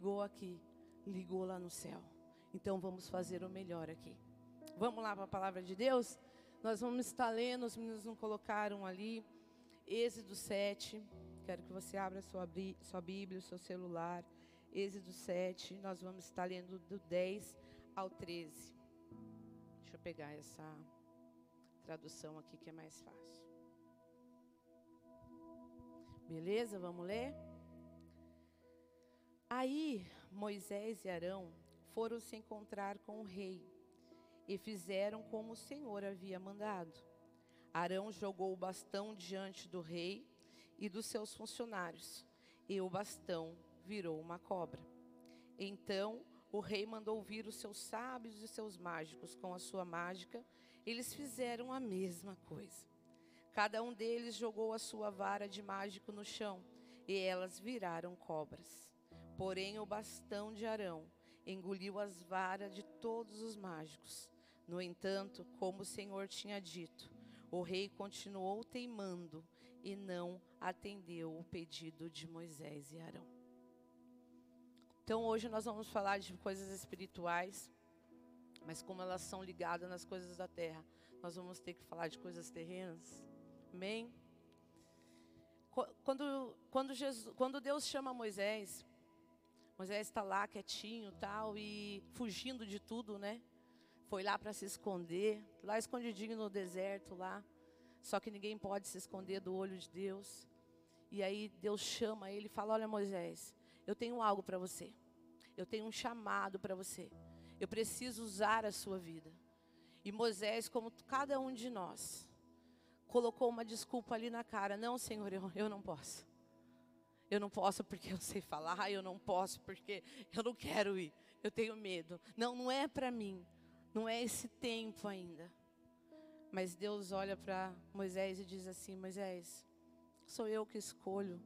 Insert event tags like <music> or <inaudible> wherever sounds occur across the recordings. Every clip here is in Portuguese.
ligou aqui, ligou lá no céu. Então vamos fazer o melhor aqui. Vamos lá para a palavra de Deus? Nós vamos estar lendo, os meninos não colocaram ali, Êxodo 7. Quero que você abra sua, sua Bíblia, o seu celular. Êxodo 7, nós vamos estar lendo do 10 ao 13. Deixa eu pegar essa tradução aqui que é mais fácil. Beleza? Vamos ler? Aí Moisés e Arão foram se encontrar com o rei e fizeram como o Senhor havia mandado. Arão jogou o bastão diante do rei e dos seus funcionários, e o bastão virou uma cobra. Então o rei mandou vir os seus sábios e seus mágicos com a sua mágica, eles fizeram a mesma coisa. Cada um deles jogou a sua vara de mágico no chão, e elas viraram cobras. Porém, o bastão de Arão engoliu as varas de todos os mágicos. No entanto, como o Senhor tinha dito, o rei continuou teimando e não atendeu o pedido de Moisés e Arão. Então, hoje nós vamos falar de coisas espirituais, mas como elas são ligadas nas coisas da terra, nós vamos ter que falar de coisas terrenas. Amém? Quando, quando, Jesus, quando Deus chama Moisés, Moisés está lá quietinho tal e fugindo de tudo, né? Foi lá para se esconder, lá escondidinho no deserto lá. Só que ninguém pode se esconder do olho de Deus. E aí Deus chama ele e fala: Olha, Moisés, eu tenho algo para você. Eu tenho um chamado para você. Eu preciso usar a sua vida. E Moisés, como cada um de nós, colocou uma desculpa ali na cara: Não, Senhor, eu, eu não posso. Eu não posso porque eu sei falar, eu não posso porque eu não quero ir. Eu tenho medo. Não, não é para mim. Não é esse tempo ainda. Mas Deus olha para Moisés e diz assim: Moisés, sou eu que escolho.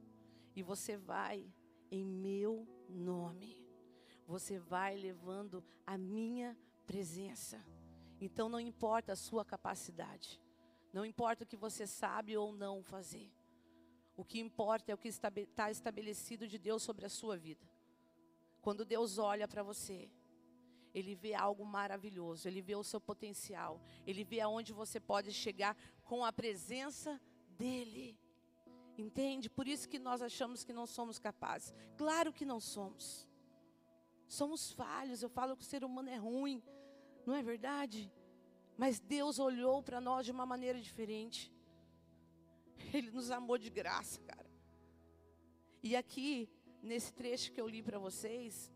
E você vai em meu nome. Você vai levando a minha presença. Então não importa a sua capacidade. Não importa o que você sabe ou não fazer. O que importa é o que está estabelecido de Deus sobre a sua vida. Quando Deus olha para você, Ele vê algo maravilhoso, Ele vê o seu potencial, Ele vê aonde você pode chegar com a presença dEle. Entende? Por isso que nós achamos que não somos capazes. Claro que não somos. Somos falhos. Eu falo que o ser humano é ruim, não é verdade? Mas Deus olhou para nós de uma maneira diferente. <laughs> Ele nos amou de graça, cara. E aqui, nesse trecho que eu li para vocês,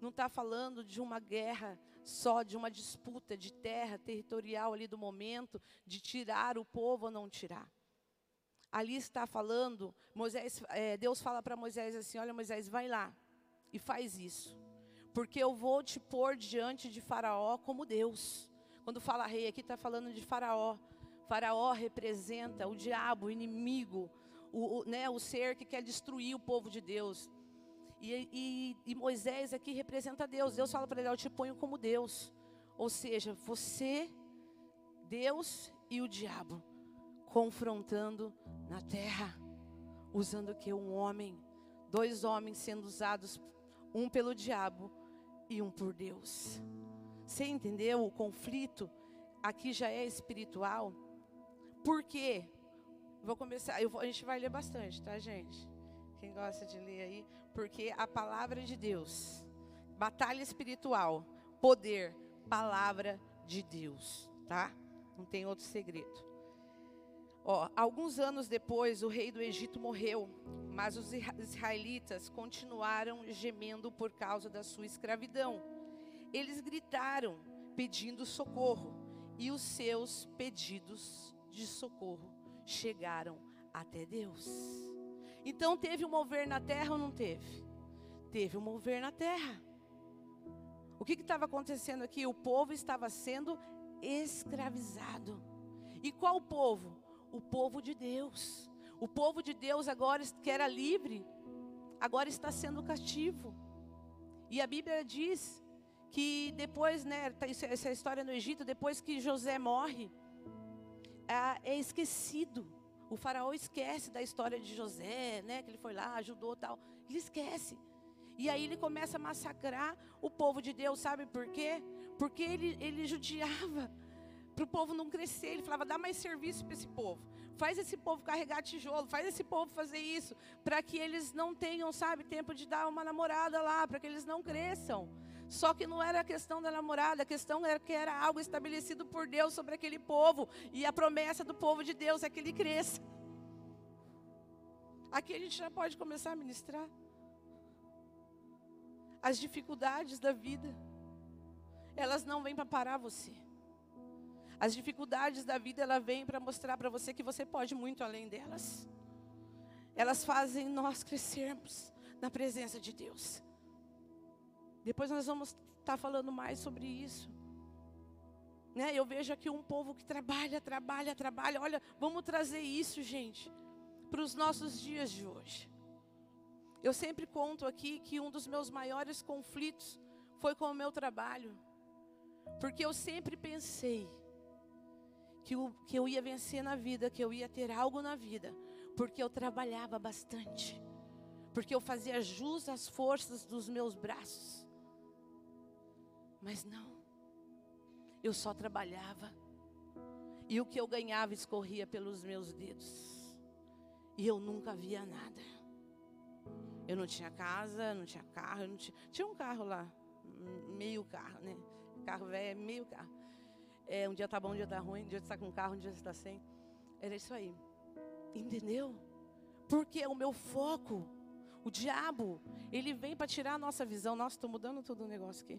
não está falando de uma guerra só, de uma disputa de terra territorial ali do momento, de tirar o povo ou não tirar. Ali está falando, Moisés, é, Deus fala para Moisés assim: Olha, Moisés, vai lá e faz isso, porque eu vou te pôr diante de Faraó como Deus. Quando fala rei aqui, está falando de Faraó. Faraó representa o diabo, o inimigo, o, o, né, o ser que quer destruir o povo de Deus. E, e, e Moisés aqui representa Deus. Deus fala para ele: Eu te ponho como Deus. Ou seja, você, Deus e o diabo confrontando na terra, usando que um homem, dois homens sendo usados, um pelo diabo e um por Deus. Você entendeu o conflito? Aqui já é espiritual. Por quê? Vou começar, vou, a gente vai ler bastante, tá, gente? Quem gosta de ler aí? Porque a palavra de Deus, batalha espiritual, poder, palavra de Deus, tá? Não tem outro segredo. Ó, alguns anos depois, o rei do Egito morreu, mas os israelitas continuaram gemendo por causa da sua escravidão. Eles gritaram pedindo socorro, e os seus pedidos de socorro chegaram até Deus. Então teve um mover na terra ou não teve? Teve um mover na terra. O que estava acontecendo aqui? O povo estava sendo escravizado. E qual povo? O povo de Deus. O povo de Deus agora que era livre, agora está sendo cativo. E a Bíblia diz que depois, né, tá essa história no Egito, depois que José morre, é, é esquecido. O faraó esquece da história de José, né? Que ele foi lá, ajudou tal. Ele esquece. E aí ele começa a massacrar o povo de Deus, sabe por quê? Porque ele, ele judiava <laughs> para o povo não crescer. Ele falava: dá mais serviço para esse povo. Faz esse povo carregar tijolo, faz esse povo fazer isso, para que eles não tenham, sabe, tempo de dar uma namorada lá, para que eles não cresçam. Só que não era a questão da namorada, a questão era que era algo estabelecido por Deus sobre aquele povo, e a promessa do povo de Deus é que ele cresça. Aqui a gente já pode começar a ministrar as dificuldades da vida, elas não vêm para parar você. As dificuldades da vida, ela vem para mostrar para você que você pode muito além delas. Elas fazem nós crescermos na presença de Deus. Depois nós vamos estar tá falando mais sobre isso. Né? Eu vejo aqui um povo que trabalha, trabalha, trabalha. Olha, vamos trazer isso, gente, para os nossos dias de hoje. Eu sempre conto aqui que um dos meus maiores conflitos foi com o meu trabalho. Porque eu sempre pensei que eu, que eu ia vencer na vida, que eu ia ter algo na vida, porque eu trabalhava bastante, porque eu fazia jus às forças dos meus braços. Mas não, eu só trabalhava, e o que eu ganhava escorria pelos meus dedos, e eu nunca via nada. Eu não tinha casa, não tinha carro, não tinha, tinha um carro lá, meio carro, né? Carro velho é meio carro. É, um dia tá bom, um dia tá ruim, um dia você está com carro, um dia você está sem. Era isso aí. Entendeu? Porque o meu foco, o diabo, ele vem para tirar a nossa visão. Nossa, estou mudando todo o negócio aqui.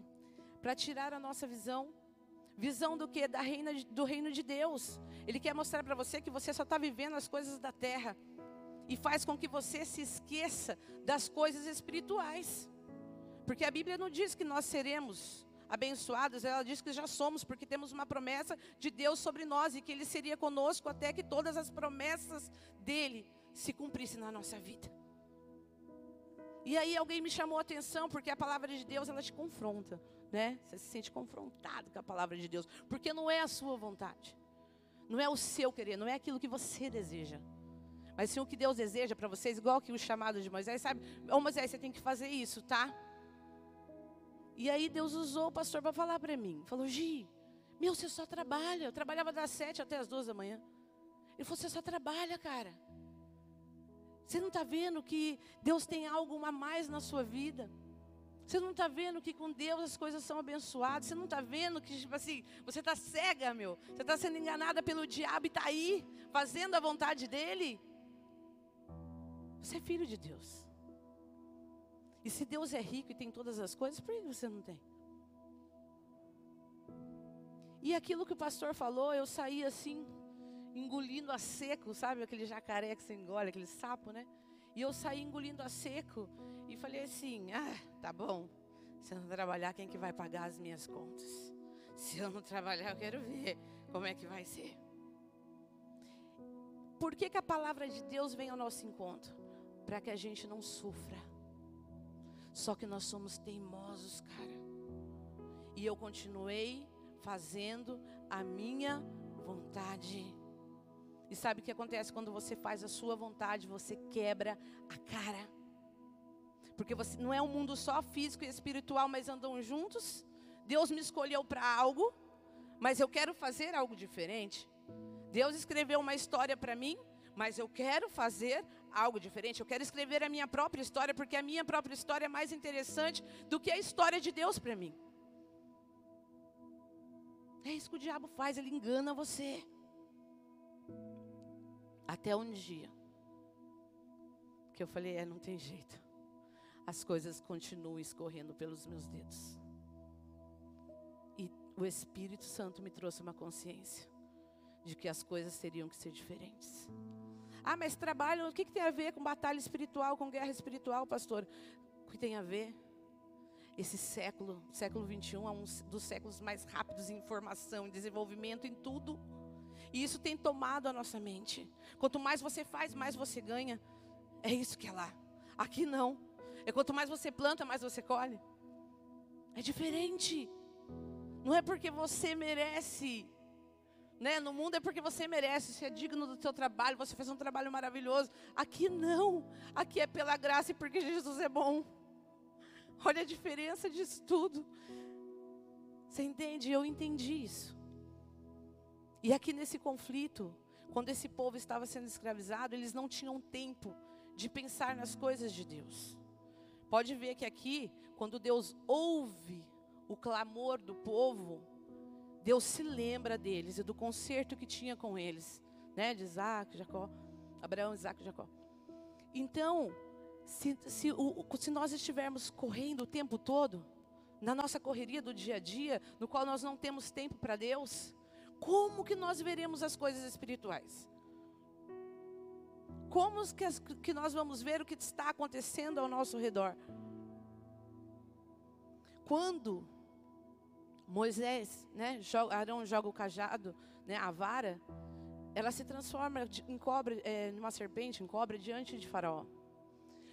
Para tirar a nossa visão. Visão do que? Da reina, do reino de Deus. Ele quer mostrar para você que você só está vivendo as coisas da terra. E faz com que você se esqueça das coisas espirituais. Porque a Bíblia não diz que nós seremos abençoados, ela diz que já somos, porque temos uma promessa de Deus sobre nós e que Ele seria conosco até que todas as promessas dele se cumprissem na nossa vida. E aí alguém me chamou a atenção, porque a palavra de Deus ela te confronta, né? Você se sente confrontado com a palavra de Deus, porque não é a sua vontade, não é o seu querer, não é aquilo que você deseja. Mas sim o que Deus deseja para vocês, igual que o chamado de Moisés, sabe? Ô Moisés, você tem que fazer isso, tá? E aí Deus usou o pastor para falar para mim. Falou, Gi, meu, você só trabalha. Eu trabalhava das sete até as duas da manhã. Ele falou, você só trabalha, cara. Você não está vendo que Deus tem algo a mais na sua vida? Você não está vendo que com Deus as coisas são abençoadas? Você não está vendo que, tipo assim, você está cega, meu. Você está sendo enganada pelo diabo e está aí, fazendo a vontade dele? Você é filho de Deus. E se Deus é rico e tem todas as coisas, por que você não tem? E aquilo que o pastor falou, eu saí assim, engolindo a seco, sabe? Aquele jacaré que você engole, aquele sapo, né? E eu saí engolindo a seco e falei assim: ah, tá bom. Se eu não trabalhar, quem que vai pagar as minhas contas? Se eu não trabalhar, eu quero ver como é que vai ser. Por que, que a palavra de Deus vem ao nosso encontro? Para que a gente não sofra só que nós somos teimosos, cara. E eu continuei fazendo a minha vontade. E sabe o que acontece quando você faz a sua vontade? Você quebra a cara. Porque você não é um mundo só físico e espiritual, mas andam juntos. Deus me escolheu para algo, mas eu quero fazer algo diferente. Deus escreveu uma história para mim, mas eu quero fazer algo diferente. Eu quero escrever a minha própria história, porque a minha própria história é mais interessante do que a história de Deus para mim. É isso que o diabo faz, ele engana você. Até um dia que eu falei, é, não tem jeito. As coisas continuam escorrendo pelos meus dedos. E o Espírito Santo me trouxe uma consciência de que as coisas teriam que ser diferentes. Ah, mas trabalho, o que, que tem a ver com batalha espiritual, com guerra espiritual, pastor? O que tem a ver? Esse século, século 21, é um dos séculos mais rápidos em informação, em desenvolvimento, em tudo. E isso tem tomado a nossa mente. Quanto mais você faz, mais você ganha. É isso que é lá. Aqui não. É quanto mais você planta, mais você colhe. É diferente. Não é porque você merece né? No mundo é porque você merece, você é digno do seu trabalho, você fez um trabalho maravilhoso. Aqui não. Aqui é pela graça e porque Jesus é bom. Olha a diferença disso tudo. Você entende? Eu entendi isso. E aqui nesse conflito, quando esse povo estava sendo escravizado, eles não tinham tempo de pensar nas coisas de Deus. Pode ver que aqui, quando Deus ouve o clamor do povo, Deus se lembra deles e do conserto que tinha com eles, né? De Isaac, Jacó, Abraão, Isaac, Jacó. Então, se, se, o, se nós estivermos correndo o tempo todo, na nossa correria do dia a dia, no qual nós não temos tempo para Deus, como que nós veremos as coisas espirituais? Como que, as, que nós vamos ver o que está acontecendo ao nosso redor? Quando Moisés, né, Arão joga o cajado, né, a vara, ela se transforma em cobra, é, numa serpente, em cobra, diante de Faraó.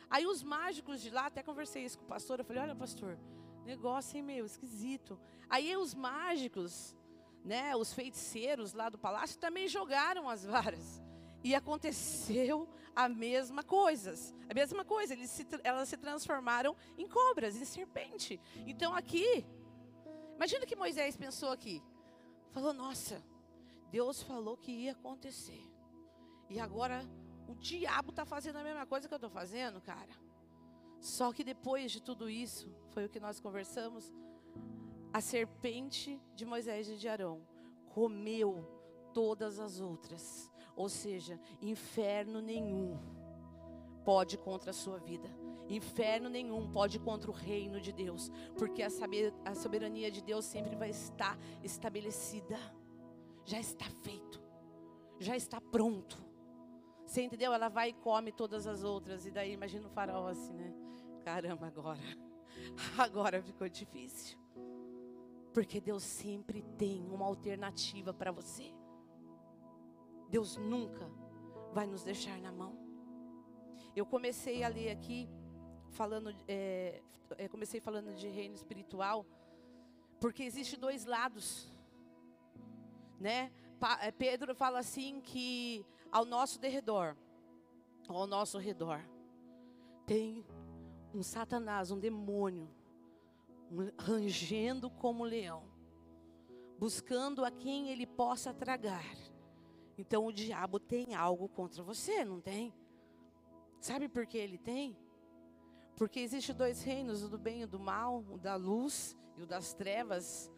Aí os mágicos de lá, até conversei isso com o pastor, eu falei, olha pastor, negócio, hein, meu, esquisito. Aí os mágicos, né, os feiticeiros lá do palácio também jogaram as varas. E aconteceu a mesma coisa. A mesma coisa, eles se, elas se transformaram em cobras, em serpente. Então aqui, imagina que Moisés pensou aqui. Falou, nossa, Deus falou que ia acontecer. E agora o diabo está fazendo a mesma coisa que eu estou fazendo, cara. Só que depois de tudo isso, foi o que nós conversamos, a serpente de Moisés e de Arão comeu todas as outras. Ou seja, inferno nenhum pode contra a sua vida. Inferno nenhum pode contra o reino de Deus, porque a soberania de Deus sempre vai estar estabelecida. Já está feito. Já está pronto. Você entendeu? Ela vai e come todas as outras. E daí imagina o faraó assim, né? Caramba, agora. <laughs> Agora ficou difícil. Porque Deus sempre tem uma alternativa para você. Deus nunca vai nos deixar na mão. Eu comecei a ler aqui, falando, é, é, comecei falando de reino espiritual, porque existe dois lados, né? É, Pedro fala assim que ao nosso derredor, ao nosso redor, tem um Satanás, um demônio, rangendo como leão, buscando a quem ele possa tragar. Então o diabo tem algo contra você, não tem? Sabe por que ele tem? Porque existem dois reinos, o do bem e o do mal, o da luz e o das trevas.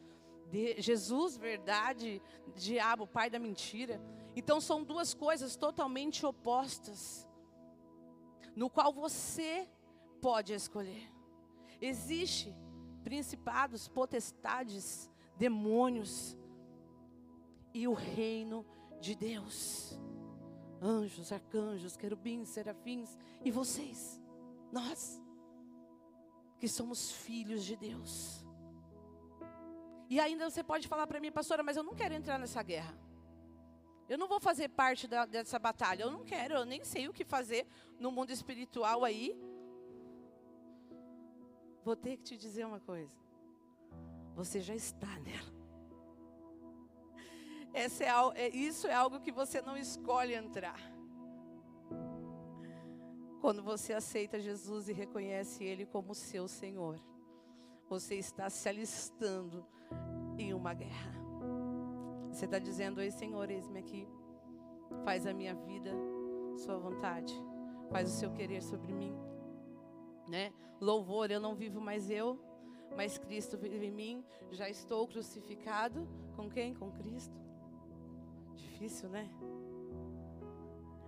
De Jesus, verdade, diabo, pai da mentira. Então são duas coisas totalmente opostas, no qual você pode escolher. Existe principados, potestades, demônios e o reino de Deus. Anjos, arcanjos, querubins, serafins e vocês, nós que somos filhos de Deus. E ainda você pode falar para mim, pastora, mas eu não quero entrar nessa guerra. Eu não vou fazer parte da, dessa batalha. Eu não quero, eu nem sei o que fazer no mundo espiritual aí. Vou ter que te dizer uma coisa. Você já está nela. É, é, isso é algo que você não escolhe entrar. Quando você aceita Jesus e reconhece Ele como seu Senhor, você está se alistando em uma guerra. Você está dizendo: Ei, Senhor, eis-me aqui. Faz a minha vida, Sua vontade. Faz o seu querer sobre mim né? Louvor, eu não vivo mais eu, mas Cristo vive em mim. Já estou crucificado com quem? Com Cristo. Difícil, né?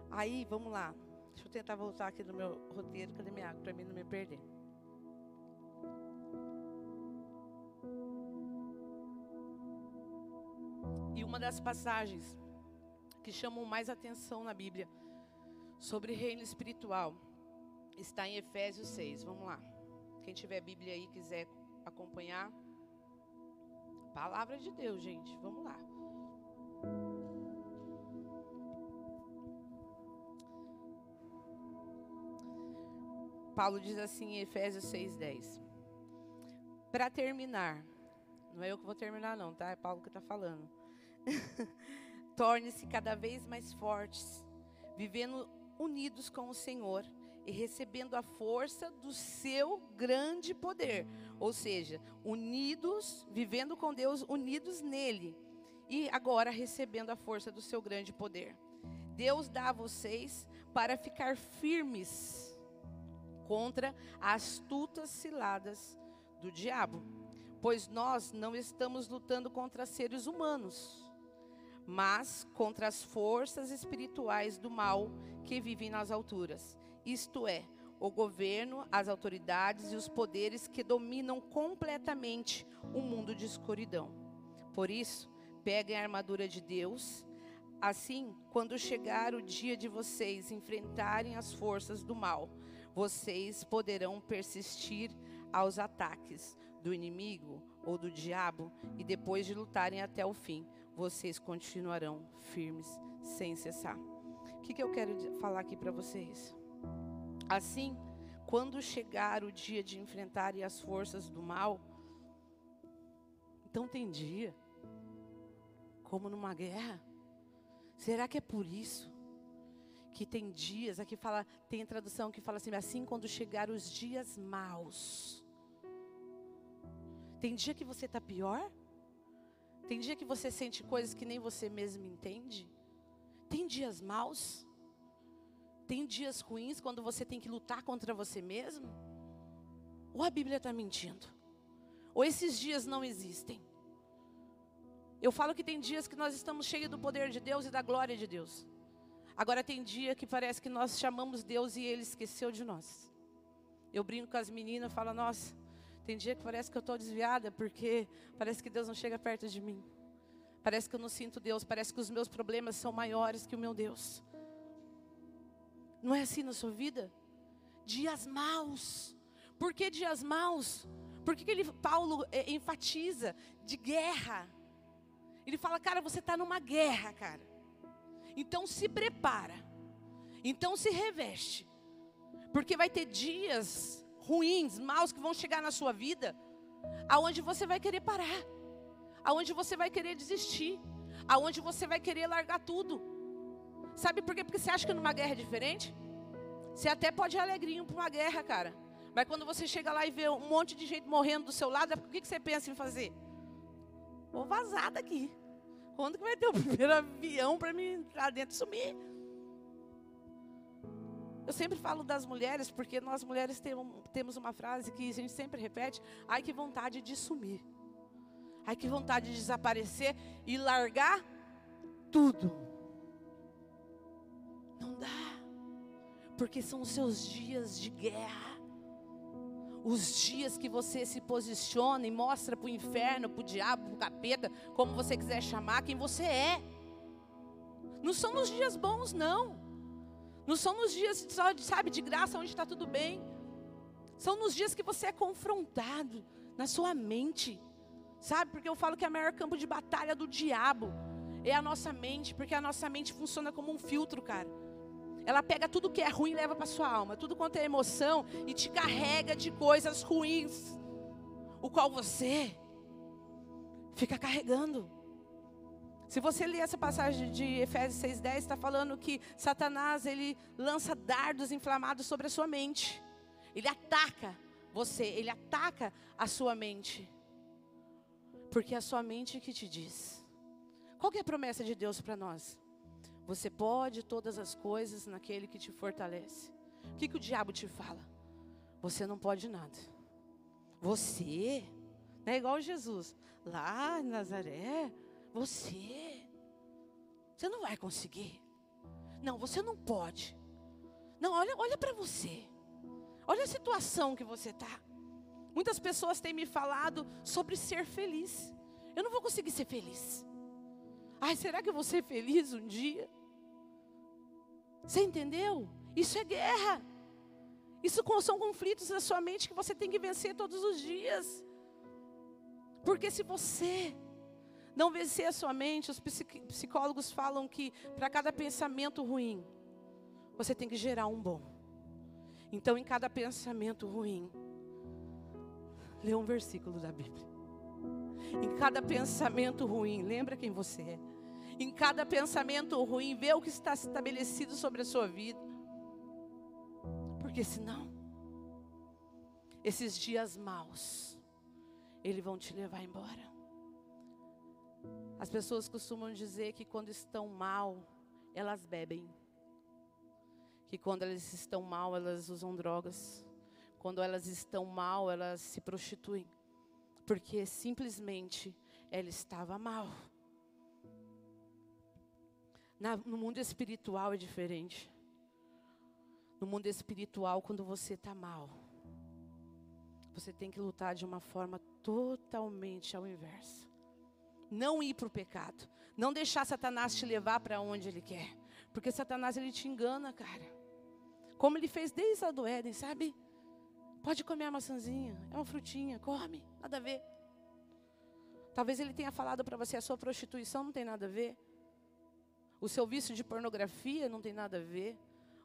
Aí, vamos lá. Deixa eu tentar voltar aqui no meu roteiro. Cadê minha água? Para mim não me perder. E uma das passagens que chamam mais atenção na Bíblia sobre reino espiritual está em Efésios 6. Vamos lá. Quem tiver Bíblia aí quiser acompanhar. Palavra de Deus, gente. Vamos lá. Paulo diz assim em Efésios 6:10. Para terminar, não é eu que vou terminar não, tá? É Paulo que está falando. <laughs> Torne-se cada vez mais fortes, vivendo unidos com o Senhor e recebendo a força do seu grande poder. Ou seja, unidos, vivendo com Deus, unidos nele. E agora recebendo a força do seu grande poder. Deus dá a vocês para ficar firmes contra as astutas ciladas do diabo. Pois nós não estamos lutando contra seres humanos, mas contra as forças espirituais do mal que vivem nas alturas isto é, o governo, as autoridades e os poderes que dominam completamente o mundo de escuridão. Por isso, peguem a armadura de Deus. Assim, quando chegar o dia de vocês enfrentarem as forças do mal, vocês poderão persistir aos ataques do inimigo ou do diabo, e depois de lutarem até o fim, vocês continuarão firmes sem cessar. O que, que eu quero falar aqui para vocês? Assim, quando chegar o dia de enfrentar as forças do mal, então tem dia, como numa guerra. Será que é por isso que tem dias, aqui fala, tem tradução que fala assim, assim quando chegar os dias maus. Tem dia que você está pior? Tem dia que você sente coisas que nem você mesmo entende? Tem dias maus? Tem dias ruins quando você tem que lutar contra você mesmo? Ou a Bíblia está mentindo? Ou esses dias não existem? Eu falo que tem dias que nós estamos cheios do poder de Deus e da glória de Deus. Agora tem dia que parece que nós chamamos Deus e Ele esqueceu de nós. Eu brinco com as meninas, falo, nossa, tem dia que parece que eu estou desviada porque parece que Deus não chega perto de mim. Parece que eu não sinto Deus, parece que os meus problemas são maiores que o meu Deus. Não é assim na sua vida? Dias maus. Por que dias maus? Por que ele, Paulo é, enfatiza de guerra? Ele fala, cara, você está numa guerra, cara. Então se prepara. Então se reveste. Porque vai ter dias ruins, maus que vão chegar na sua vida, aonde você vai querer parar, aonde você vai querer desistir, aonde você vai querer largar tudo. Sabe por quê? Porque você acha que numa guerra é diferente? Você até pode ir alegrinho para uma guerra, cara. Mas quando você chega lá e vê um monte de gente morrendo do seu lado, o que, que você pensa em fazer? Vou vazar daqui. Quando que vai ter o <laughs> primeiro avião para me entrar dentro e sumir? Eu sempre falo das mulheres, porque nós mulheres temos uma frase que a gente sempre repete: ai que vontade de sumir. Ai que vontade de desaparecer e largar tudo. Não dá. Porque são os seus dias de guerra. Os dias que você se posiciona e mostra para o inferno, para o diabo, para o capeta, como você quiser chamar, quem você é. Não são nos dias bons, não. Não são nos dias, sabe, de graça, onde está tudo bem. São nos dias que você é confrontado na sua mente. Sabe, porque eu falo que é o maior campo de batalha do diabo é a nossa mente, porque a nossa mente funciona como um filtro, cara. Ela pega tudo que é ruim e leva para sua alma, tudo quanto é emoção e te carrega de coisas ruins, o qual você fica carregando. Se você ler essa passagem de Efésios 6:10, está falando que Satanás ele lança dardos inflamados sobre a sua mente. Ele ataca você, ele ataca a sua mente. Porque é a sua mente que te diz. Qual é a promessa de Deus para nós? Você pode todas as coisas naquele que te fortalece. O que, que o diabo te fala? Você não pode nada. Você, não é igual Jesus, lá em Nazaré, você, você não vai conseguir. Não, você não pode. Não, olha, olha para você. Olha a situação que você está. Muitas pessoas têm me falado sobre ser feliz. Eu não vou conseguir ser feliz. Ai, será que eu vou ser feliz um dia? Você entendeu? Isso é guerra. Isso são conflitos na sua mente que você tem que vencer todos os dias. Porque se você não vencer a sua mente, os psicólogos falam que para cada pensamento ruim, você tem que gerar um bom. Então, em cada pensamento ruim, lê um versículo da Bíblia. Em cada pensamento ruim, lembra quem você é em cada pensamento ruim, vê o que está estabelecido sobre a sua vida. Porque senão, esses dias maus, eles vão te levar embora. As pessoas costumam dizer que quando estão mal, elas bebem. Que quando elas estão mal, elas usam drogas. Quando elas estão mal, elas se prostituem. Porque simplesmente ela estava mal. Na, no mundo espiritual é diferente. No mundo espiritual, quando você está mal, você tem que lutar de uma forma totalmente ao inverso. Não ir para o pecado. Não deixar Satanás te levar para onde ele quer. Porque Satanás ele te engana, cara. Como ele fez desde a do Éden, sabe? Pode comer a maçãzinha, é uma frutinha, come, nada a ver. Talvez ele tenha falado para você a sua prostituição não tem nada a ver. O seu vício de pornografia não tem nada a ver.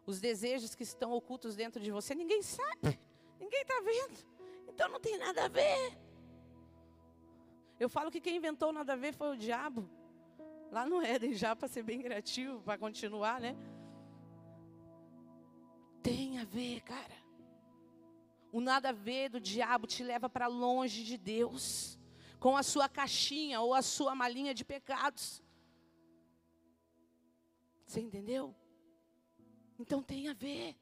Os desejos que estão ocultos dentro de você, ninguém sabe. Ninguém está vendo. Então não tem nada a ver. Eu falo que quem inventou nada a ver foi o diabo. Lá no Éden, já para ser bem criativo, para continuar, né? Tem a ver, cara. O nada a ver do diabo te leva para longe de Deus, com a sua caixinha ou a sua malinha de pecados. Você entendeu? Então tem a ver.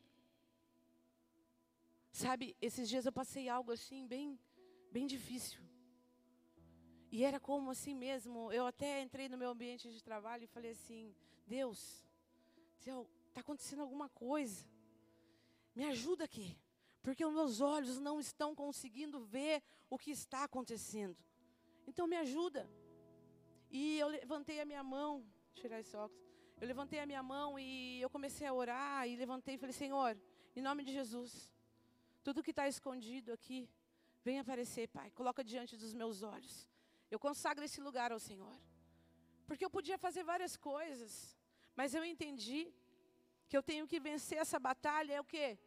Sabe, esses dias eu passei algo assim bem, bem difícil. E era como assim mesmo. Eu até entrei no meu ambiente de trabalho e falei assim: Deus, está acontecendo alguma coisa. Me ajuda aqui. Porque os meus olhos não estão conseguindo ver o que está acontecendo. Então me ajuda. E eu levantei a minha mão, tirar esse óculos. Eu levantei a minha mão e eu comecei a orar e levantei e falei: Senhor, em nome de Jesus, tudo que está escondido aqui, vem aparecer, Pai. Coloca diante dos meus olhos. Eu consagro esse lugar ao Senhor. Porque eu podia fazer várias coisas, mas eu entendi que eu tenho que vencer essa batalha é o quê?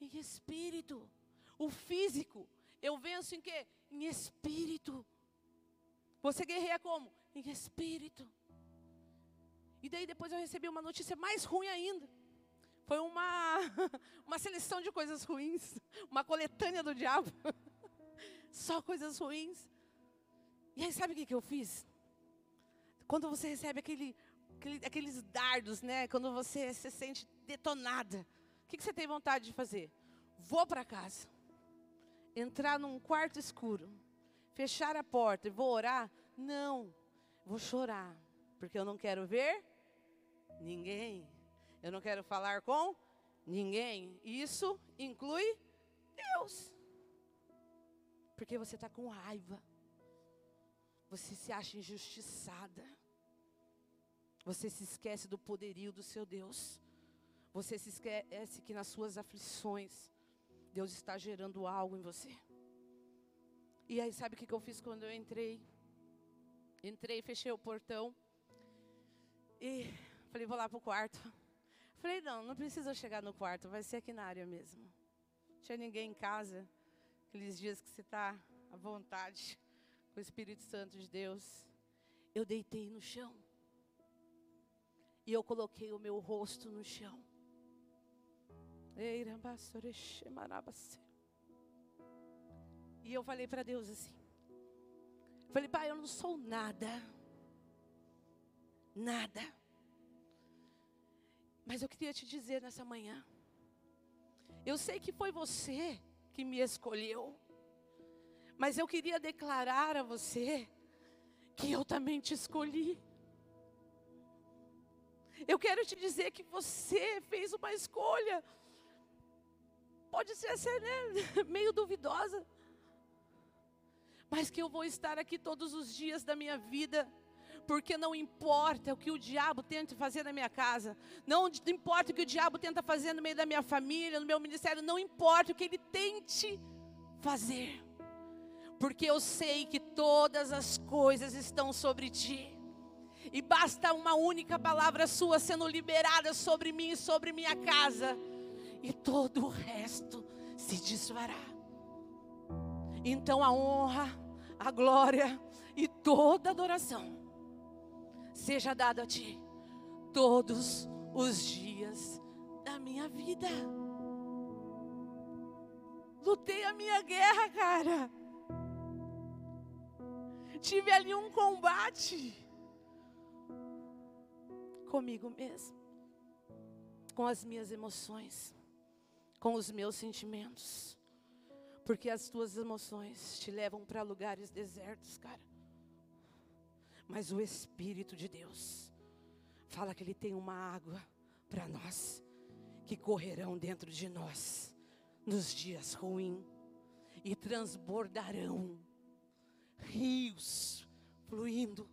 Em espírito. O físico, eu venço em quê? Em espírito. Você guerreia como? Em espírito. E daí depois eu recebi uma notícia mais ruim ainda. Foi uma, <laughs> uma seleção de coisas ruins, uma coletânea do diabo. <laughs> Só coisas ruins. E aí sabe o que, que eu fiz? Quando você recebe aquele, aquele, aqueles dardos, né? Quando você se sente detonada, o que, que você tem vontade de fazer? Vou para casa, entrar num quarto escuro, fechar a porta e vou orar? Não, vou chorar, porque eu não quero ver ninguém. Eu não quero falar com ninguém. Isso inclui Deus. Porque você está com raiva. Você se acha injustiçada. Você se esquece do poderio do seu Deus. Você se esquece que nas suas aflições, Deus está gerando algo em você. E aí, sabe o que eu fiz quando eu entrei? Entrei, fechei o portão. E Falei, vou lá para o quarto. Falei, não, não precisa chegar no quarto, vai ser aqui na área mesmo. Não tinha ninguém em casa. Aqueles dias que você está à vontade com o Espírito Santo de Deus. Eu deitei no chão. E eu coloquei o meu rosto no chão. E eu falei para Deus assim. Falei, pai, eu não sou nada. Nada. Mas eu queria te dizer nessa manhã. Eu sei que foi você que me escolheu. Mas eu queria declarar a você que eu também te escolhi. Eu quero te dizer que você fez uma escolha. Pode ser assim, né? <laughs> meio duvidosa. Mas que eu vou estar aqui todos os dias da minha vida porque não importa o que o diabo tenta fazer na minha casa, não importa o que o diabo tenta fazer no meio da minha família, no meu ministério, não importa o que ele tente fazer, porque eu sei que todas as coisas estão sobre ti. E basta uma única palavra sua sendo liberada sobre mim e sobre minha casa, e todo o resto se desfará. Então a honra, a glória e toda adoração seja dado a ti todos os dias da minha vida. Lutei a minha guerra, cara. Tive ali um combate comigo mesmo, com as minhas emoções, com os meus sentimentos. Porque as tuas emoções te levam para lugares desertos, cara. Mas o Espírito de Deus fala que Ele tem uma água para nós, que correrão dentro de nós nos dias ruins e transbordarão rios fluindo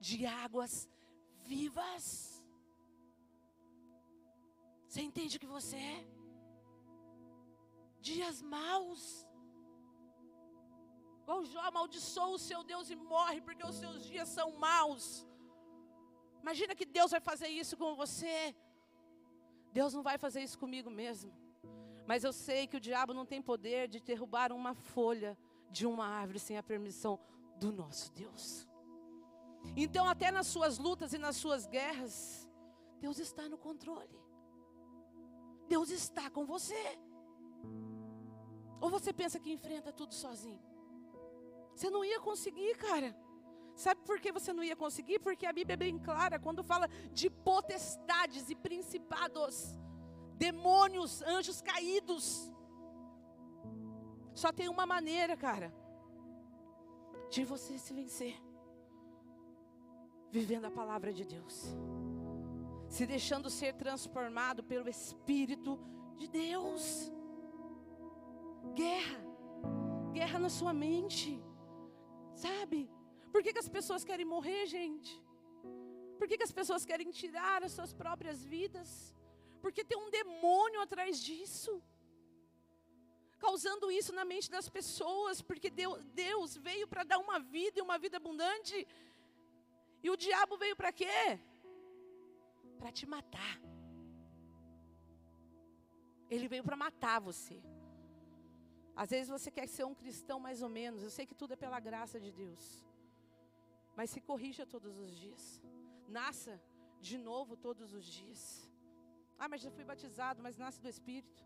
de águas vivas. Você entende o que você é? Dias maus. Igual Jó amaldiçoa o seu Deus e morre porque os seus dias são maus. Imagina que Deus vai fazer isso com você. Deus não vai fazer isso comigo mesmo. Mas eu sei que o diabo não tem poder de derrubar uma folha de uma árvore sem a permissão do nosso Deus. Então, até nas suas lutas e nas suas guerras, Deus está no controle. Deus está com você. Ou você pensa que enfrenta tudo sozinho? Você não ia conseguir, cara. Sabe por que você não ia conseguir? Porque a Bíblia é bem clara quando fala de potestades e principados, demônios, anjos caídos. Só tem uma maneira, cara, de você se vencer vivendo a palavra de Deus, se deixando ser transformado pelo Espírito de Deus. Guerra, guerra na sua mente, sabe? Por que, que as pessoas querem morrer, gente? Por que, que as pessoas querem tirar as suas próprias vidas? Porque tem um demônio atrás disso causando isso na mente das pessoas, porque Deus veio para dar uma vida e uma vida abundante e o diabo veio para quê? Para te matar. Ele veio para matar você. Às vezes você quer ser um cristão mais ou menos. Eu sei que tudo é pela graça de Deus. Mas se corrija todos os dias. Nasça de novo todos os dias. Ah, mas já fui batizado, mas nasce do Espírito.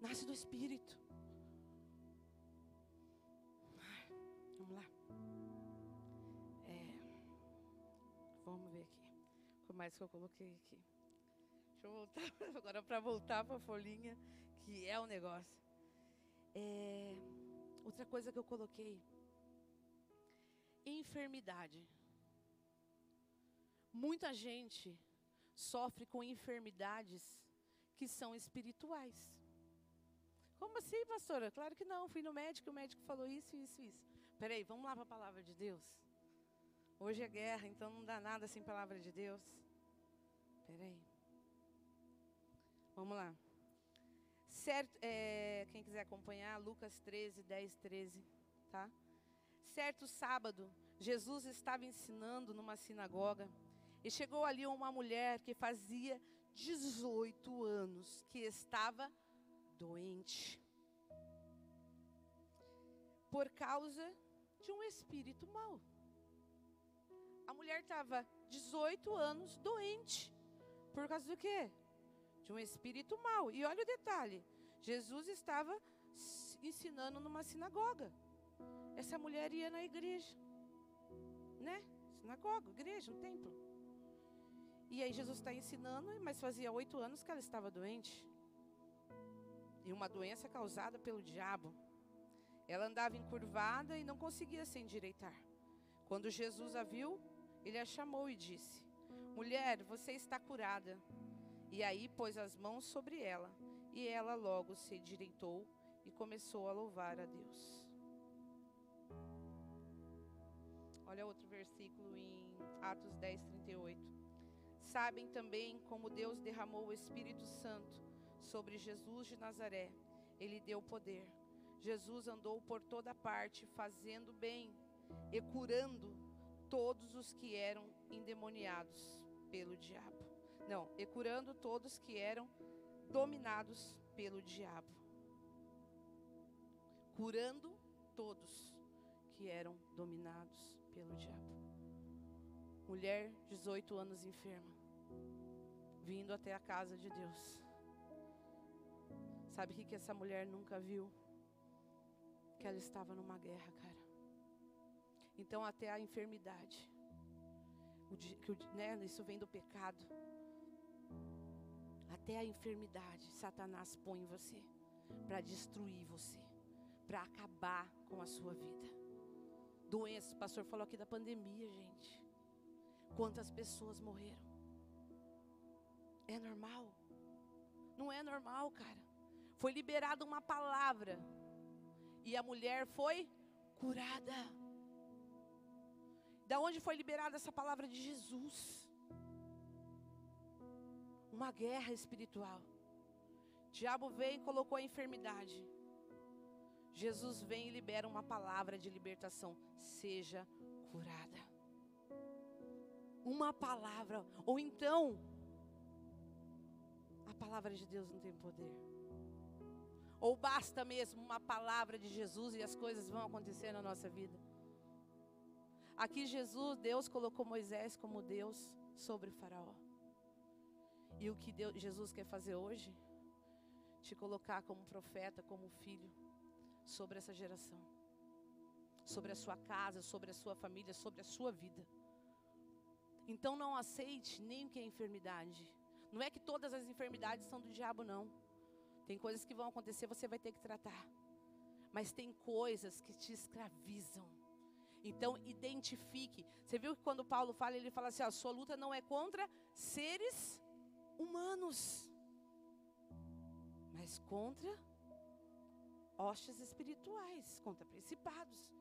Nasce do Espírito. Vamos lá. Vamos ver aqui. O mais que eu coloquei aqui. Deixa eu voltar <laughs> agora para voltar para a folhinha, que é o negócio. É, outra coisa que eu coloquei. Enfermidade. Muita gente sofre com enfermidades que são espirituais. Como assim, pastora? Claro que não. Fui no médico, o médico falou isso, isso, isso. Peraí, vamos lá para a palavra de Deus. Hoje é guerra, então não dá nada sem palavra de Deus. Peraí. Vamos lá. Certo, é, quem quiser acompanhar, Lucas 13, 10, 13, tá? Certo sábado, Jesus estava ensinando numa sinagoga e chegou ali uma mulher que fazia 18 anos que estava doente por causa de um espírito mau. A mulher estava 18 anos doente. Por causa do quê? De um espírito mau. E olha o detalhe: Jesus estava ensinando numa sinagoga. Essa mulher ia na igreja. Né? Sinagoga, igreja, um templo. E aí Jesus está ensinando, mas fazia oito anos que ela estava doente. E uma doença causada pelo diabo. Ela andava encurvada e não conseguia se endireitar. Quando Jesus a viu, ele a chamou e disse: Mulher, você está curada. E aí pôs as mãos sobre ela, e ela logo se endireitou e começou a louvar a Deus. Olha outro versículo em Atos 10, 38. Sabem também como Deus derramou o Espírito Santo sobre Jesus de Nazaré. Ele deu poder. Jesus andou por toda parte, fazendo bem e curando todos os que eram endemoniados pelo diabo. Não, e curando todos que eram dominados pelo diabo. Curando todos que eram dominados pelo diabo. Mulher, 18 anos enferma, vindo até a casa de Deus. Sabe o que, que essa mulher nunca viu? Que ela estava numa guerra, cara. Então, até a enfermidade, o, né, isso vem do pecado. Até a enfermidade, Satanás põe em você para destruir você, para acabar com a sua vida. Doenças, o pastor falou aqui da pandemia, gente. Quantas pessoas morreram? É normal? Não é normal, cara. Foi liberada uma palavra e a mulher foi curada. Da onde foi liberada essa palavra de Jesus? Uma guerra espiritual. O diabo veio e colocou a enfermidade. Jesus vem e libera uma palavra de libertação. Seja curada. Uma palavra. Ou então, a palavra de Deus não tem poder. Ou basta mesmo uma palavra de Jesus e as coisas vão acontecer na nossa vida. Aqui Jesus, Deus colocou Moisés como Deus sobre o faraó. E o que Deus, Jesus quer fazer hoje? Te colocar como profeta, como filho, sobre essa geração. Sobre a sua casa, sobre a sua família, sobre a sua vida. Então não aceite nem o que é enfermidade. Não é que todas as enfermidades são do diabo, não. Tem coisas que vão acontecer, você vai ter que tratar. Mas tem coisas que te escravizam. Então, identifique. Você viu que quando Paulo fala, ele fala assim: a sua luta não é contra seres humanos, mas contra hostes espirituais, contra principados.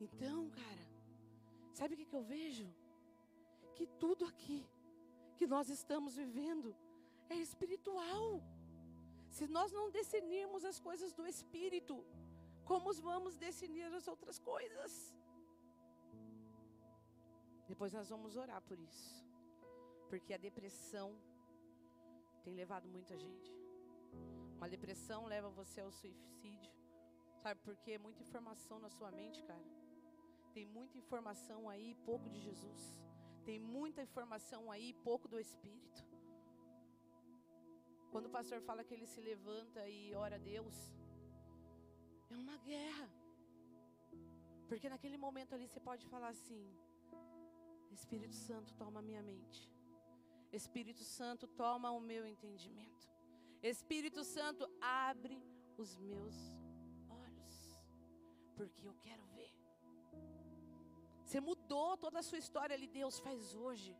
Então, cara, sabe o que, que eu vejo? Que tudo aqui que nós estamos vivendo é espiritual. Se nós não discernirmos as coisas do espírito, como vamos discernir as outras coisas? Depois nós vamos orar por isso. Porque a depressão tem levado muita gente. Uma depressão leva você ao suicídio. Sabe por quê? Muita informação na sua mente, cara. Tem muita informação aí, pouco de Jesus. Tem muita informação aí, pouco do Espírito. Quando o pastor fala que ele se levanta e ora a Deus, é uma guerra. Porque naquele momento ali você pode falar assim: Espírito Santo, toma minha mente. Espírito Santo, toma o meu entendimento. Espírito Santo, abre os meus olhos, porque eu quero ver. Você mudou toda a sua história ali, Deus faz hoje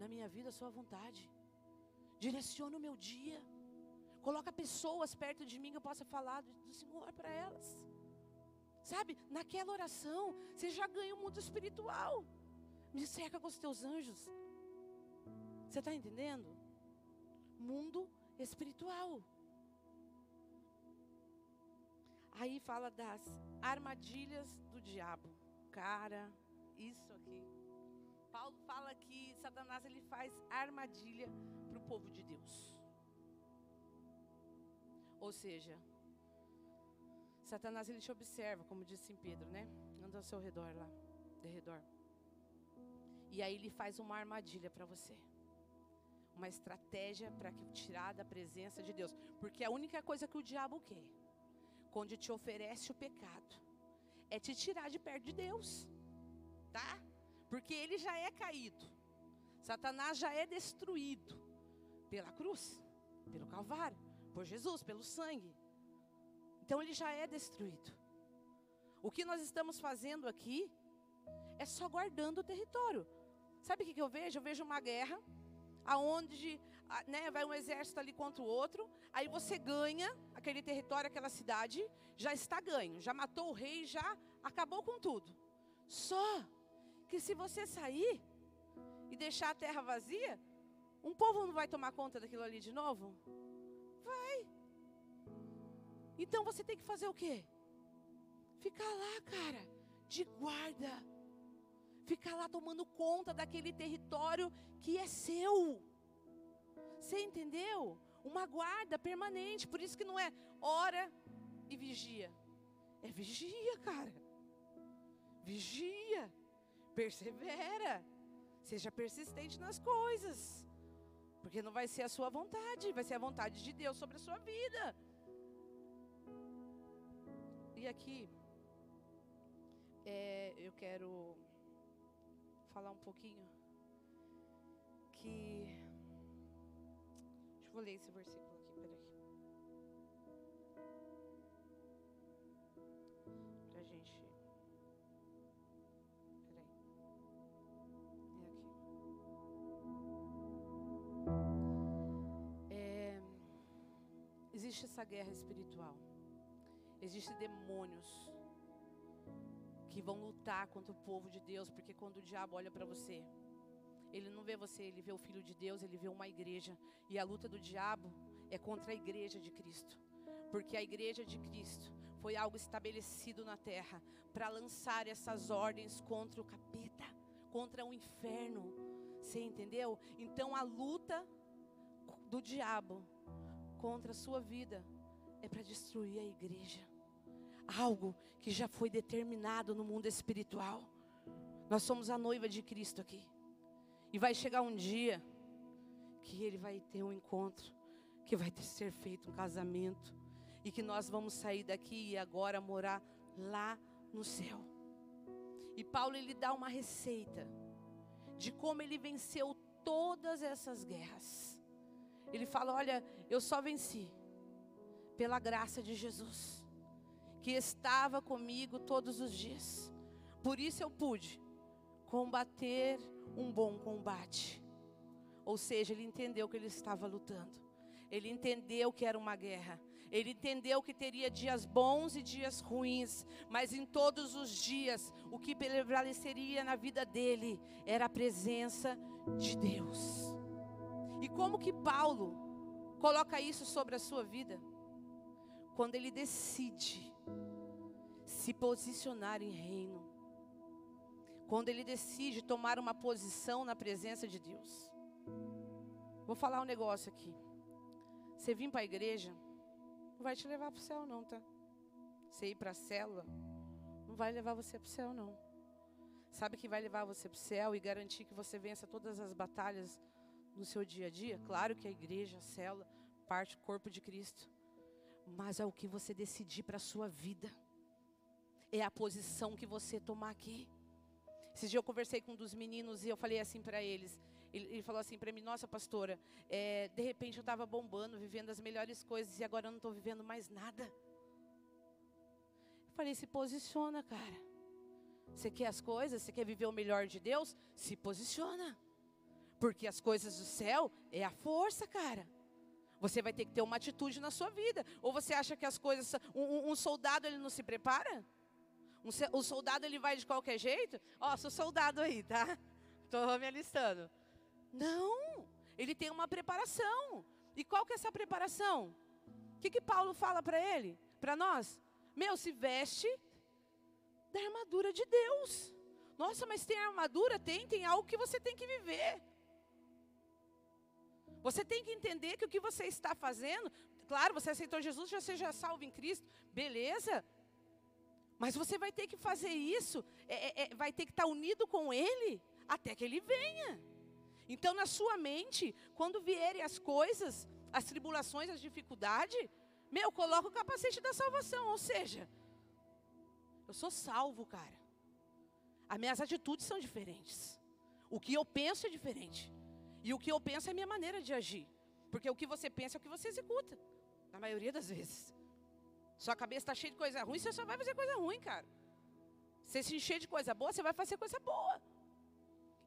na minha vida a sua vontade. Direciona o meu dia. Coloca pessoas perto de mim que eu possa falar do, Senhor para elas. Sabe, naquela oração, você já ganha o mundo espiritual. Me cerca com os teus anjos. Você está entendendo? Mundo espiritual. Aí fala das armadilhas do diabo. Cara, isso aqui. Paulo fala que Satanás ele faz armadilha para o povo de Deus. Ou seja, Satanás ele te observa, como disse em Pedro, né? Anda ao seu redor lá, de redor. E aí ele faz uma armadilha para você. Uma estratégia para tirar da presença de Deus. Porque a única coisa que o diabo quer, quando te oferece o pecado, é te tirar de perto de Deus. Tá? Porque ele já é caído. Satanás já é destruído pela cruz, pelo Calvário, por Jesus, pelo sangue. Então ele já é destruído. O que nós estamos fazendo aqui é só guardando o território. Sabe o que, eu vejo? Eu vejo uma guerra, aonde né, vai um exército ali contra o outro, aí você ganha aquele território, aquela cidade, já está ganho, já matou o rei, já acabou com tudo. Só que se você sair e deixar a terra vazia, um povo não vai tomar conta daquilo ali de novo? Vai. Então você tem que fazer o quê? Ficar lá, cara, de guarda. Ficar lá tomando conta daquele território que é seu. Você entendeu? Uma guarda permanente. Por isso que não é hora e vigia. É vigia, cara. Vigia. Persevera. Seja persistente nas coisas. Porque não vai ser a sua vontade, vai ser a vontade de Deus sobre a sua vida. E aqui, é, eu quero falar um pouquinho que. Deixa eu ler esse versículo aqui, peraí. Pra gente. É aqui. É, existe essa guerra espiritual. Existem demônios que vão lutar contra o povo de Deus, porque quando o diabo olha para você, ele não vê você, ele vê o filho de Deus, ele vê uma igreja. E a luta do diabo é contra a igreja de Cristo. Porque a igreja de Cristo foi algo estabelecido na terra para lançar essas ordens contra o capeta, contra o inferno. Você entendeu? Então a luta do diabo contra a sua vida é para destruir a igreja. Algo que já foi determinado no mundo espiritual. Nós somos a noiva de Cristo aqui. E vai chegar um dia que ele vai ter um encontro, que vai ter ser feito um casamento e que nós vamos sair daqui e agora morar lá no céu. E Paulo ele dá uma receita de como ele venceu todas essas guerras. Ele fala: "Olha, eu só venci pela graça de Jesus, que estava comigo todos os dias. Por isso eu pude combater um bom combate. Ou seja, ele entendeu que ele estava lutando. Ele entendeu que era uma guerra. Ele entendeu que teria dias bons e dias ruins, mas em todos os dias, o que prevaleceria na vida dele era a presença de Deus. E como que Paulo coloca isso sobre a sua vida? quando ele decide se posicionar em reino, quando ele decide tomar uma posição na presença de Deus. Vou falar um negócio aqui. Você vir para a igreja, não vai te levar para o céu, não, tá? Você ir para a célula, não vai levar você para o céu, não. Sabe que vai levar você para o céu e garantir que você vença todas as batalhas no seu dia a dia? Claro que a igreja, a célula, parte do corpo de Cristo mas é o que você decidir para a sua vida. É a posição que você tomar aqui. Esses dias eu conversei com um dos meninos e eu falei assim para eles. Ele, ele, falou assim para mim: Nossa, pastora, é, de repente eu estava bombando, vivendo as melhores coisas e agora eu não estou vivendo mais nada. Eu falei: Se posiciona, cara. Você quer as coisas? Você quer viver o melhor de Deus? Se posiciona. Porque as coisas do céu é a força, cara. Você vai ter que ter uma atitude na sua vida. Ou você acha que as coisas. Um, um soldado ele não se prepara? Um, o soldado ele vai de qualquer jeito? Ó, sou soldado aí, tá? <laughs> Estou me alistando. Não, ele tem uma preparação. E qual que é essa preparação? O que, que Paulo fala para ele? Para nós? Meu, se veste da armadura de Deus. Nossa, mas tem armadura? Tem, tem algo que você tem que viver. Você tem que entender que o que você está fazendo, claro, você aceitou Jesus, já seja salvo em Cristo, beleza. Mas você vai ter que fazer isso, é, é, é, vai ter que estar unido com Ele até que Ele venha. Então, na sua mente, quando vierem as coisas, as tribulações, as dificuldades, meu, coloca o capacete da salvação. Ou seja, eu sou salvo, cara. As minhas atitudes são diferentes. O que eu penso é diferente. E o que eu penso é a minha maneira de agir. Porque o que você pensa é o que você executa. Na maioria das vezes. Sua cabeça está cheia de coisa ruim, você só vai fazer coisa ruim, cara. Você se encher de coisa boa, você vai fazer coisa boa.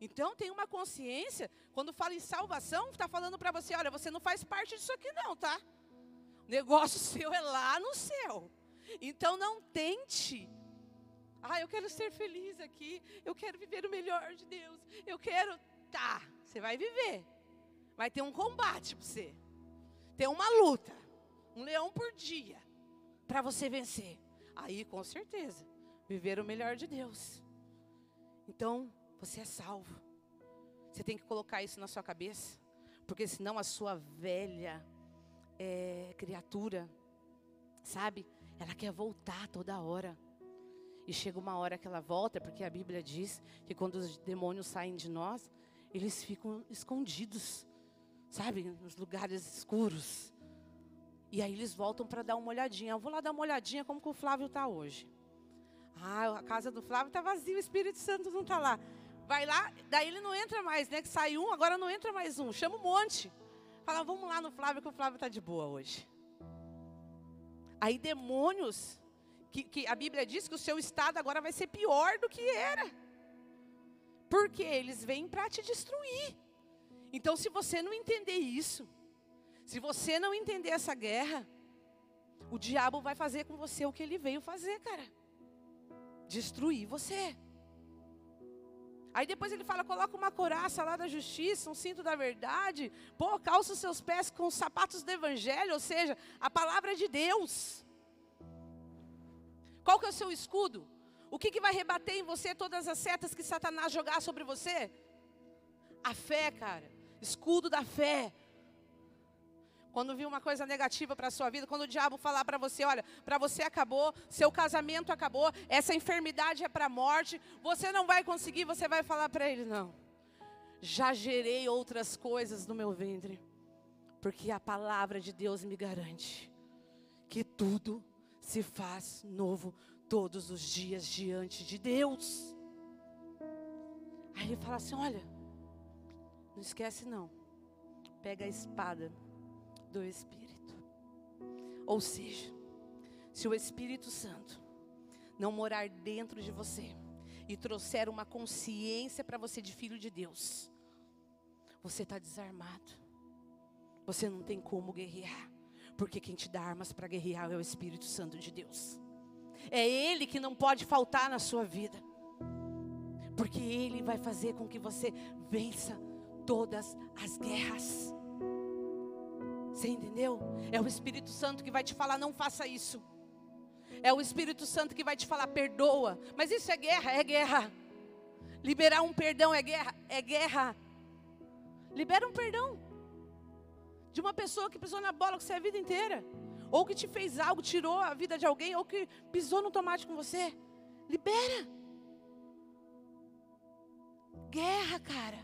Então tem uma consciência, quando fala em salvação, está falando para você, olha, você não faz parte disso aqui não, tá? O negócio <laughs> seu é lá no céu. Então não tente. Ah, eu quero ser feliz aqui, eu quero viver o melhor de Deus, eu quero. Tá, você vai viver. Vai ter um combate para você. Tem uma luta. Um leão por dia. Para você vencer. Aí, com certeza, viver o melhor de Deus. Então, você é salvo. Você tem que colocar isso na sua cabeça. Porque senão a sua velha é, criatura, sabe? Ela quer voltar toda hora. E chega uma hora que ela volta, porque a Bíblia diz que quando os demônios saem de nós, eles ficam escondidos. sabe, nos lugares escuros. E aí eles voltam para dar uma olhadinha. Eu vou lá dar uma olhadinha como que o Flávio está hoje. Ah, a casa do Flávio está vazia, o Espírito Santo não está lá. Vai lá, daí ele não entra mais, né? Que sai um, agora não entra mais um. Chama um monte. Fala, vamos lá no Flávio, que o Flávio está de boa hoje. Aí demônios, que, que a Bíblia diz que o seu estado agora vai ser pior do que era. Porque eles vêm para te destruir. Então, se você não entender isso, se você não entender essa guerra, o diabo vai fazer com você o que ele veio fazer, cara. Destruir você. Aí depois ele fala: coloca uma coraça lá da justiça, um cinto da verdade, pô, calça os seus pés com os sapatos do evangelho, ou seja, a palavra de Deus. Qual que é o seu escudo? O que, que vai rebater em você todas as setas que Satanás jogar sobre você? A fé, cara escudo da fé. Quando vir uma coisa negativa para a sua vida, quando o diabo falar para você, olha, para você acabou, seu casamento acabou, essa enfermidade é para a morte, você não vai conseguir, você vai falar para ele, não. Já gerei outras coisas no meu ventre, porque a palavra de Deus me garante que tudo se faz novo todos os dias diante de Deus. Aí ele fala assim: olha, não esquece não. Pega a espada do Espírito. Ou seja, se o Espírito Santo não morar dentro de você e trouxer uma consciência para você de filho de Deus, você está desarmado. Você não tem como guerrear. Porque quem te dá armas para guerrear é o Espírito Santo de Deus. É Ele que não pode faltar na sua vida. Porque Ele vai fazer com que você vença todas as guerras. Você entendeu? É o Espírito Santo que vai te falar: não faça isso. É o Espírito Santo que vai te falar: perdoa. Mas isso é guerra? É guerra. Liberar um perdão é guerra? É guerra. Libera um perdão de uma pessoa que pisou na bola com você a vida inteira, ou que te fez algo, tirou a vida de alguém, ou que pisou no tomate com você. Libera. Guerra, cara.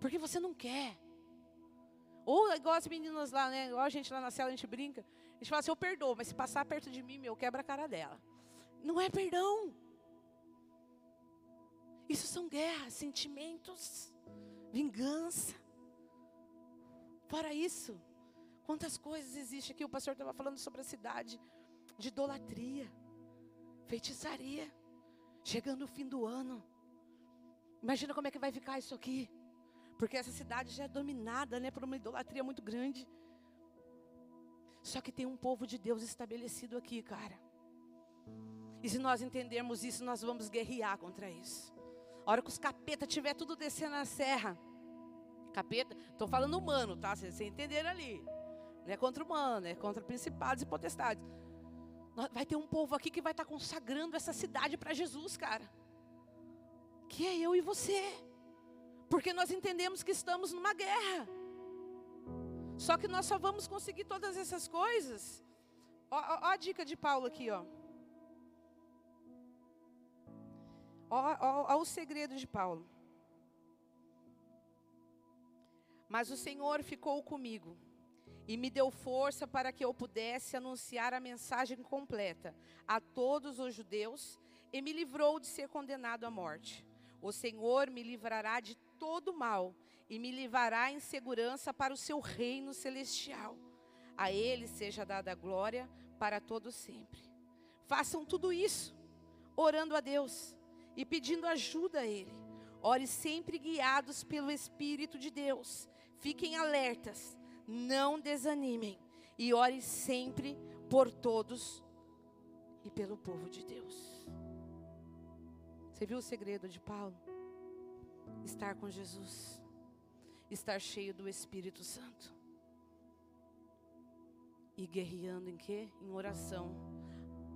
Porque você não quer. Ou igual as meninas lá, né? Igual a gente lá na cela, a gente brinca. A gente fala assim, eu perdoo, mas se passar perto de mim, meu, quebra a cara dela. Não é perdão. Isso são guerras, sentimentos, vingança. Fora isso, quantas coisas existem aqui? O pastor estava falando sobre a cidade de idolatria, feitiçaria. Chegando o fim do ano. Imagina como é que vai ficar isso aqui. Porque essa cidade já é dominada né, por uma idolatria muito grande. Só que tem um povo de Deus estabelecido aqui, cara. E se nós entendermos isso, nós vamos guerrear contra isso. A hora que os capeta tiver tudo descendo na serra. Capeta, estou falando humano, tá? Vocês entenderam ali. Não é contra humano, é contra principados e potestades. Vai ter um povo aqui que vai estar consagrando essa cidade para Jesus, cara. Que é eu e você. Porque nós entendemos que estamos numa guerra. Só que nós só vamos conseguir todas essas coisas. Ó, ó, ó a dica de Paulo aqui, ó. Ó, ó, ó o segredo de Paulo. Mas o Senhor ficou comigo e me deu força para que eu pudesse anunciar a mensagem completa a todos os judeus e me livrou de ser condenado à morte. O Senhor me livrará de todo mal e me livrará em segurança para o seu reino celestial. A Ele seja dada a glória para todo sempre. Façam tudo isso, orando a Deus e pedindo ajuda a Ele. Ore sempre guiados pelo Espírito de Deus. Fiquem alertas, não desanimem e ore sempre por todos e pelo povo de Deus. Você viu o segredo de Paulo? Estar com Jesus, estar cheio do Espírito Santo. E guerreando em quê? Em oração.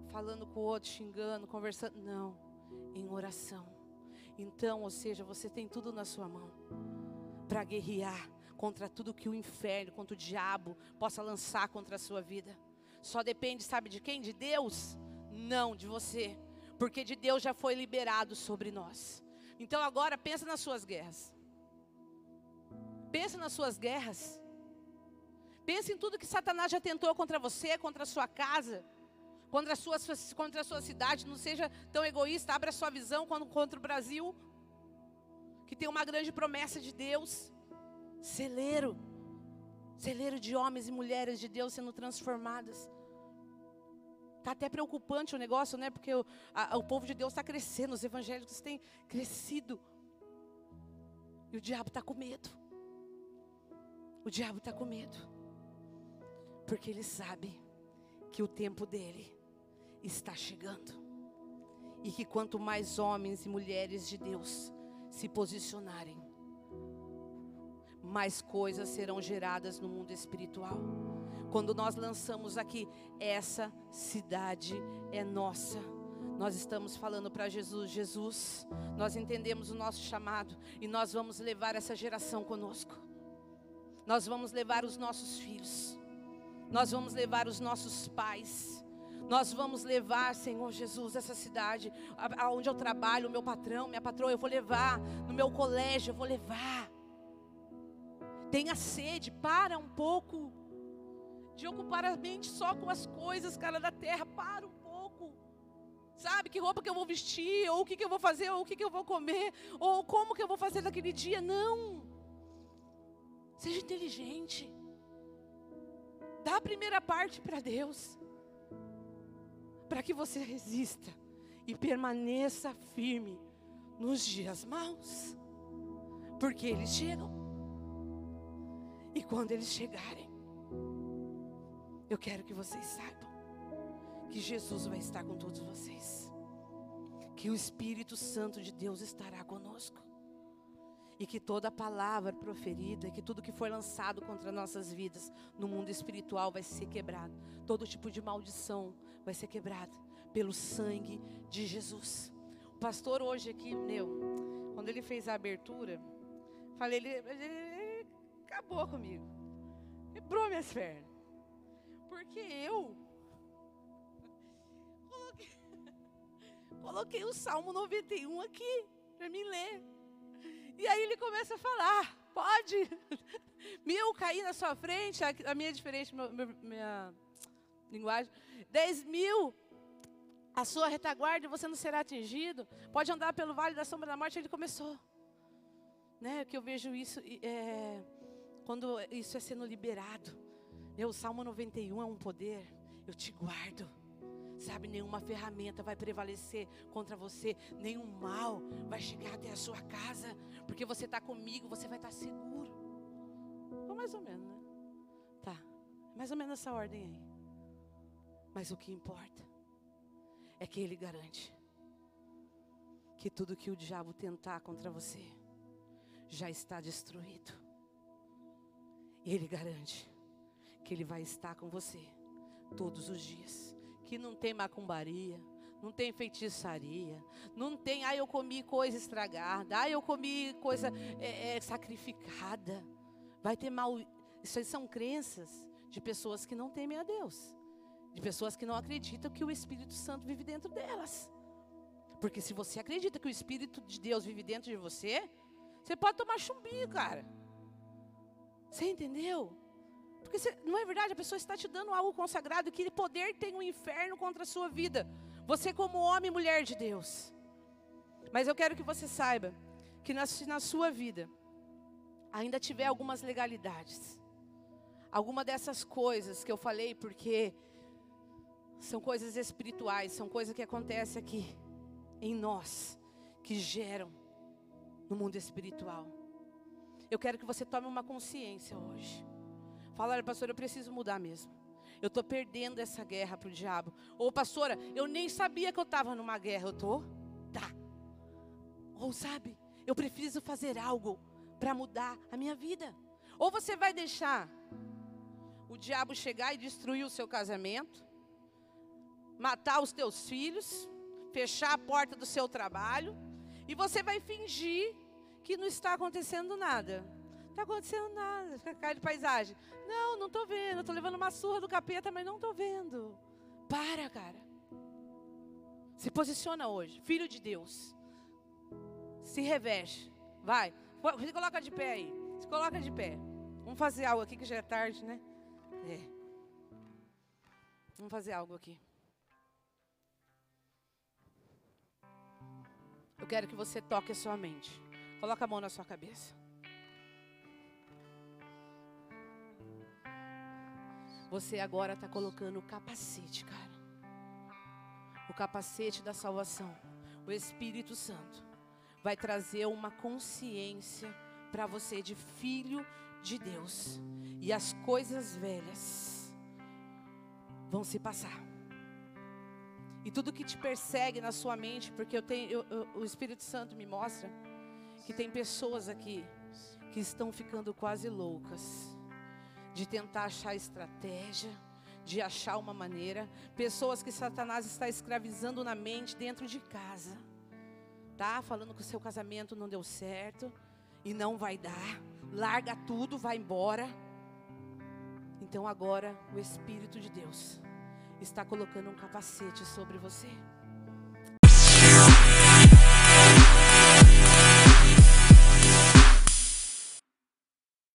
Falando com o outro, xingando, conversando. Não, em oração. Então, ou seja, você tem tudo na sua mão para guerrear contra tudo que o inferno, contra o diabo possa lançar contra a sua vida. Só depende, sabe de quem? De Deus? Não, de você porque de Deus já foi liberado sobre nós. Então agora pensa nas suas guerras. Pensa nas suas guerras. Pense em tudo que Satanás já tentou contra você, contra a sua casa, contra a sua, contra a sua cidade. Não seja tão egoísta, abra sua visão contra o Brasil, que tem uma grande promessa de Deus. Celeiro, celeiro de homens e mulheres de Deus sendo transformadas. Está até preocupante o negócio, né? Porque o, a, o povo de Deus está crescendo, os evangélicos têm crescido. E o diabo está com medo. O diabo está com medo. Porque ele sabe que o tempo dele está chegando. E que quanto mais homens e mulheres de Deus se posicionarem, mais coisas serão geradas no mundo espiritual. Quando nós lançamos aqui, essa cidade é nossa. Nós estamos falando para Jesus, Jesus, nós entendemos o nosso chamado e nós vamos levar essa geração conosco. Nós vamos levar os nossos filhos. Nós vamos levar os nossos pais. Nós vamos levar, Senhor Jesus, essa cidade, aonde eu trabalho, o meu patrão, minha patroa, eu vou levar, no meu colégio, eu vou levar. Tenha sede, para um pouco de ocupar a mente só com as coisas, cara, da terra, para um pouco. Sabe, que roupa que eu vou vestir, ou o que, que eu vou fazer, ou o que, que eu vou comer, ou como que eu vou fazer naquele dia. Não. Seja inteligente. Dá a primeira parte para Deus. Para que você resista e permaneça firme nos dias maus. Porque eles chegam. Quando eles chegarem, eu quero que vocês saibam que Jesus vai estar com todos vocês. Que o Espírito Santo de Deus estará conosco e que toda palavra proferida, que tudo que for lançado contra nossas vidas no mundo espiritual vai ser quebrado. Todo tipo de maldição vai ser quebrada pelo sangue de Jesus. O pastor hoje aqui, meu, quando ele fez a abertura, falei, ele, ele acabou comigo. Quebrou minhas pernas. Porque eu coloquei, <laughs> coloquei o Salmo 91 aqui para mim ler. E aí ele começa a falar, pode <laughs> mil cair na sua frente, a, minha é diferente, minha, minha linguagem, dez mil a sua retaguarda você não será atingido, pode andar pelo vale da sombra da morte, ele começou. Né, que eu vejo isso é, quando isso é sendo liberado. Meu, o Salmo 91 é um poder, eu te guardo. Sabe, nenhuma ferramenta vai prevalecer contra você, nenhum mal vai chegar até a sua casa, porque você está comigo, você vai estar tá seguro. Ou mais ou menos, né? Tá, mais ou menos essa ordem aí. Mas o que importa é que Ele garante que tudo que o diabo tentar contra você já está destruído. Ele garante que Ele vai estar com você todos os dias que não tem macumbaria, não tem feitiçaria, não tem, ah, eu comi coisa estragada, ah, eu comi coisa é, é, sacrificada. Vai ter mal. Isso são crenças de pessoas que não temem a Deus, de pessoas que não acreditam que o Espírito Santo vive dentro delas. Porque se você acredita que o Espírito de Deus vive dentro de você, você pode tomar chumbinho, cara. Você entendeu? Porque você, não é verdade, a pessoa está te dando algo consagrado, que poder tem um inferno contra a sua vida. Você como homem e mulher de Deus. Mas eu quero que você saiba que na, na sua vida ainda tiver algumas legalidades. Alguma dessas coisas que eu falei, porque são coisas espirituais, são coisas que acontecem aqui em nós, que geram no mundo espiritual. Eu quero que você tome uma consciência hoje. Fala, olha, pastor, eu preciso mudar mesmo. Eu estou perdendo essa guerra para o diabo. Ou, pastora, eu nem sabia que eu estava numa guerra. Eu estou? Tá. Ou, sabe, eu preciso fazer algo para mudar a minha vida. Ou você vai deixar o diabo chegar e destruir o seu casamento, matar os teus filhos, fechar a porta do seu trabalho, e você vai fingir que não está acontecendo nada está acontecendo nada. Fica cara de paisagem. Não, não estou vendo. Estou levando uma surra do capeta, mas não estou vendo. Para, cara. Se posiciona hoje. Filho de Deus. Se reveste. Vai. Se coloca de pé aí. Se coloca de pé. Vamos fazer algo aqui que já é tarde, né? É. Vamos fazer algo aqui. Eu quero que você toque a sua mente. Coloca a mão na sua cabeça. Você agora está colocando o capacete, cara. O capacete da salvação. O Espírito Santo vai trazer uma consciência para você de filho de Deus. E as coisas velhas vão se passar. E tudo que te persegue na sua mente, porque eu tenho, eu, eu, o Espírito Santo me mostra que tem pessoas aqui que estão ficando quase loucas de tentar achar estratégia, de achar uma maneira, pessoas que Satanás está escravizando na mente dentro de casa. Tá falando que o seu casamento não deu certo e não vai dar. Larga tudo, vai embora. Então agora o espírito de Deus está colocando um capacete sobre você.